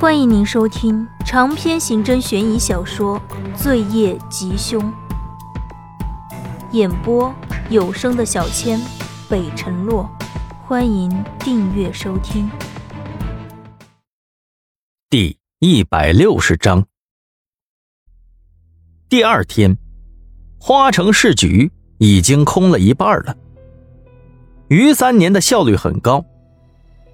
欢迎您收听长篇刑侦悬疑小说《罪业吉凶》，演播有声的小千，北辰洛。欢迎订阅收听。第一百六十章。第二天，花城市局已经空了一半了。于三年的效率很高，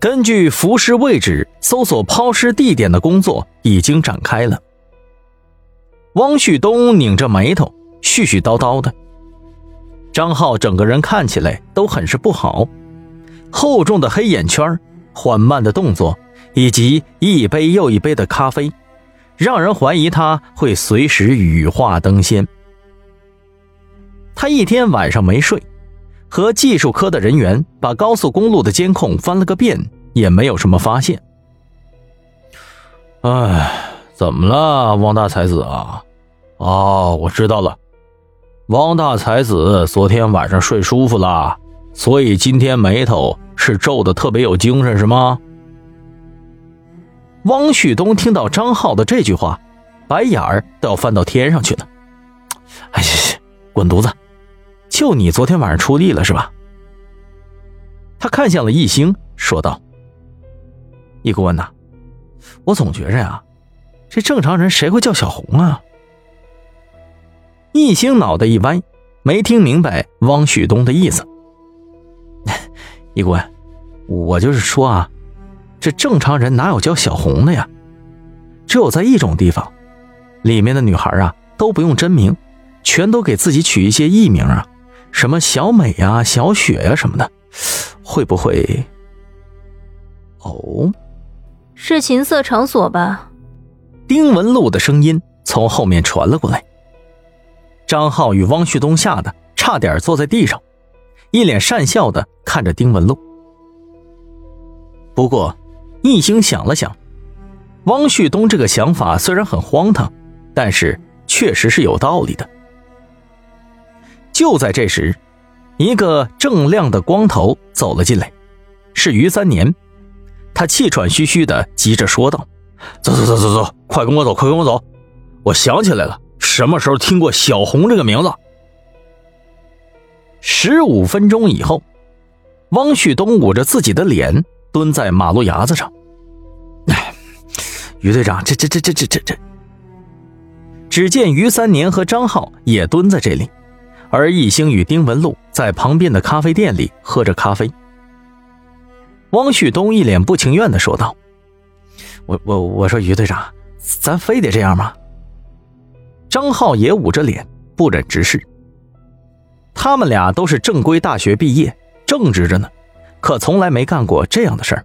根据浮尸位置搜索抛尸地点的工作已经展开了。汪旭东拧着眉头，絮絮叨叨的。张浩整个人看起来都很是不好，厚重的黑眼圈，缓慢的动作，以及一杯又一杯的咖啡，让人怀疑他会随时羽化登仙。他一天晚上没睡。和技术科的人员把高速公路的监控翻了个遍，也没有什么发现。哎，怎么了，汪大才子啊？哦，我知道了，汪大才子昨天晚上睡舒服了，所以今天眉头是皱的特别有精神，是吗？汪旭东听到张浩的这句话，白眼儿都要翻到天上去了。哎呀，滚犊子！就你昨天晚上出力了是吧？他看向了易星，说道：“易顾问呐，我总觉着呀，这正常人谁会叫小红啊？”易星脑袋一歪，没听明白汪旭东的意思。易顾问，我就是说啊，这正常人哪有叫小红的呀？只有在一种地方，里面的女孩啊都不用真名，全都给自己取一些艺名啊。什么小美呀、小雪呀什么的，会不会？哦，是情色场所吧？丁文璐的声音从后面传了过来。张浩与汪旭东吓得差点坐在地上，一脸讪笑的看着丁文璐。不过，一星想了想，汪旭东这个想法虽然很荒唐，但是确实是有道理的。就在这时，一个正亮的光头走了进来，是于三年。他气喘吁吁的，急着说道：“走走走走走，快跟我走，快跟我走！我想起来了，什么时候听过小红这个名字？”十五分钟以后，汪旭东捂着自己的脸，蹲在马路牙子上。哎，于队长，这这这这这这这……只见于三年和张浩也蹲在这里。而易星与丁文璐在旁边的咖啡店里喝着咖啡。汪旭东一脸不情愿的说道：“我我我说于队长，咱非得这样吗？”张浩也捂着脸不忍直视。他们俩都是正规大学毕业，正直着呢，可从来没干过这样的事儿。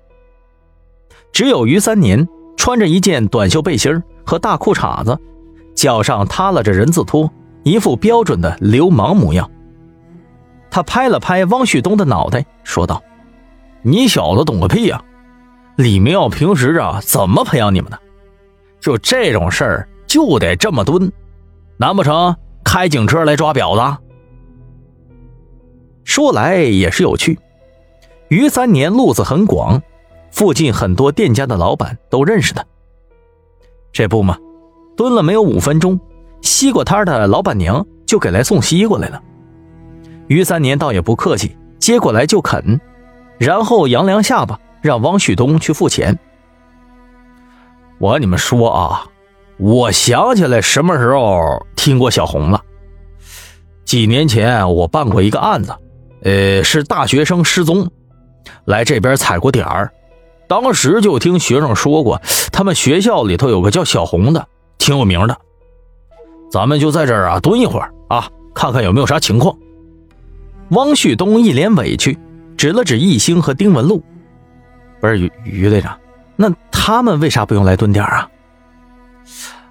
只有于三年穿着一件短袖背心和大裤衩子，脚上踏了着人字拖。一副标准的流氓模样。他拍了拍汪旭东的脑袋，说道：“你小子懂个屁呀！李明耀平时啊怎么培养你们的？就这种事儿就得这么蹲，难不成开警车来抓婊子？”说来也是有趣，于三年路子很广，附近很多店家的老板都认识他。这不嘛，蹲了没有五分钟。西瓜摊的老板娘就给来送西瓜来了，于三年倒也不客气，接过来就啃，然后扬扬下巴，让汪旭东去付钱。我跟你们说啊，我想起来什么时候听过小红了。几年前我办过一个案子，呃，是大学生失踪，来这边踩过点儿，当时就听学生说过，他们学校里头有个叫小红的，挺有名的。咱们就在这儿啊蹲一会儿啊，看看有没有啥情况。汪旭东一脸委屈，指了指易星和丁文璐：“不是于于队长，那他们为啥不用来蹲点啊？”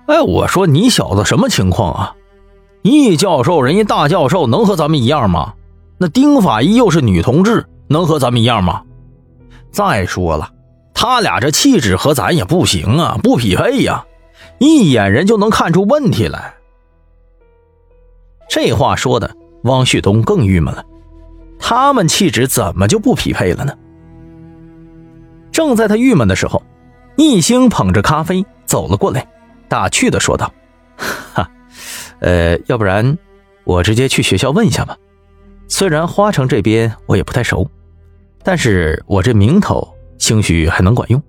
哎，我说你小子什么情况啊？易教授人家大教授能和咱们一样吗？那丁法医又是女同志，能和咱们一样吗？再说了，他俩这气质和咱也不行啊，不匹配呀，一眼人就能看出问题来。这话说的，汪旭东更郁闷了。他们气质怎么就不匹配了呢？正在他郁闷的时候，易星捧着咖啡走了过来，打趣的说道：“哈，呃，要不然我直接去学校问一下吧。虽然花城这边我也不太熟，但是我这名头兴许还能管用。”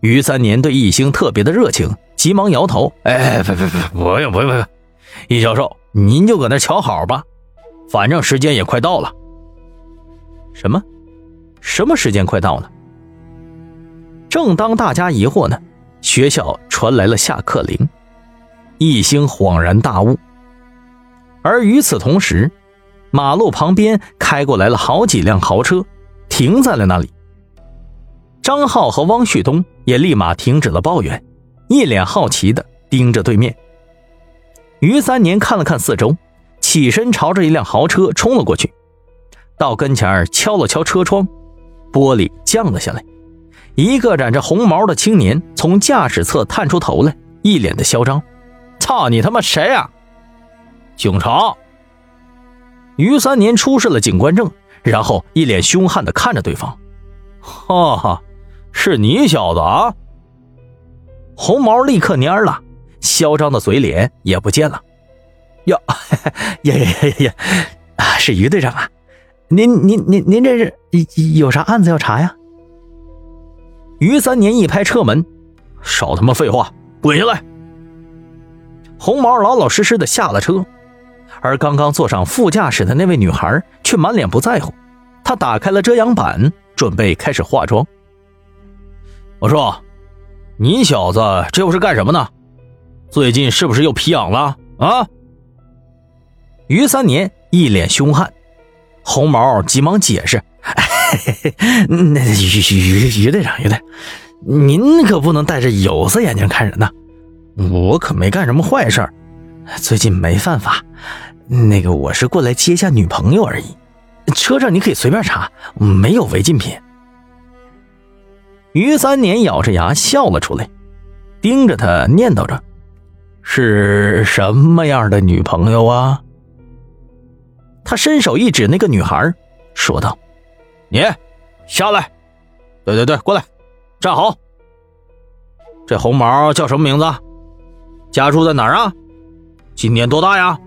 于三年对易星特别的热情，急忙摇头：“哎，不不不，不用不用不用，易教授您就搁那瞧好吧，反正时间也快到了。”什么？什么时间快到了？正当大家疑惑呢，学校传来了下课铃，一星恍然大悟。而与此同时，马路旁边开过来了好几辆豪车，停在了那里。张浩和汪旭东也立马停止了抱怨，一脸好奇的盯着对面。于三年看了看四周，起身朝着一辆豪车冲了过去，到跟前敲了敲车窗，玻璃降了下来。一个染着红毛的青年从驾驶侧探出头来，一脸的嚣张：“操你他妈谁啊？”警察。于三年出示了警官证，然后一脸凶悍的看着对方：“哈哈，是你小子啊！”红毛立刻蔫了，嚣张的嘴脸也不见了。“哟，呀呀呀呀，啊，是于队长啊！您您您您这是有啥案子要查呀？”于三年一拍车门，少他妈废话，滚下来！红毛老老实实的下了车，而刚刚坐上副驾驶的那位女孩却满脸不在乎。她打开了遮阳板，准备开始化妆。我说：“你小子这又是干什么呢？最近是不是又皮痒了啊？”于三年一脸凶悍，红毛急忙解释。那于于于队长，于队，您可不能戴着有色眼镜看人呐！我可没干什么坏事最近没犯法。那个，我是过来接下女朋友而已。车上你可以随便查，没有违禁品。于三年咬着牙笑了出来，盯着他念叨着：“是什么样的女朋友啊？”他伸手一指那个女孩，说道。你下来，对对对，过来，站好。这红毛叫什么名字？家住在哪儿啊？今年多大呀？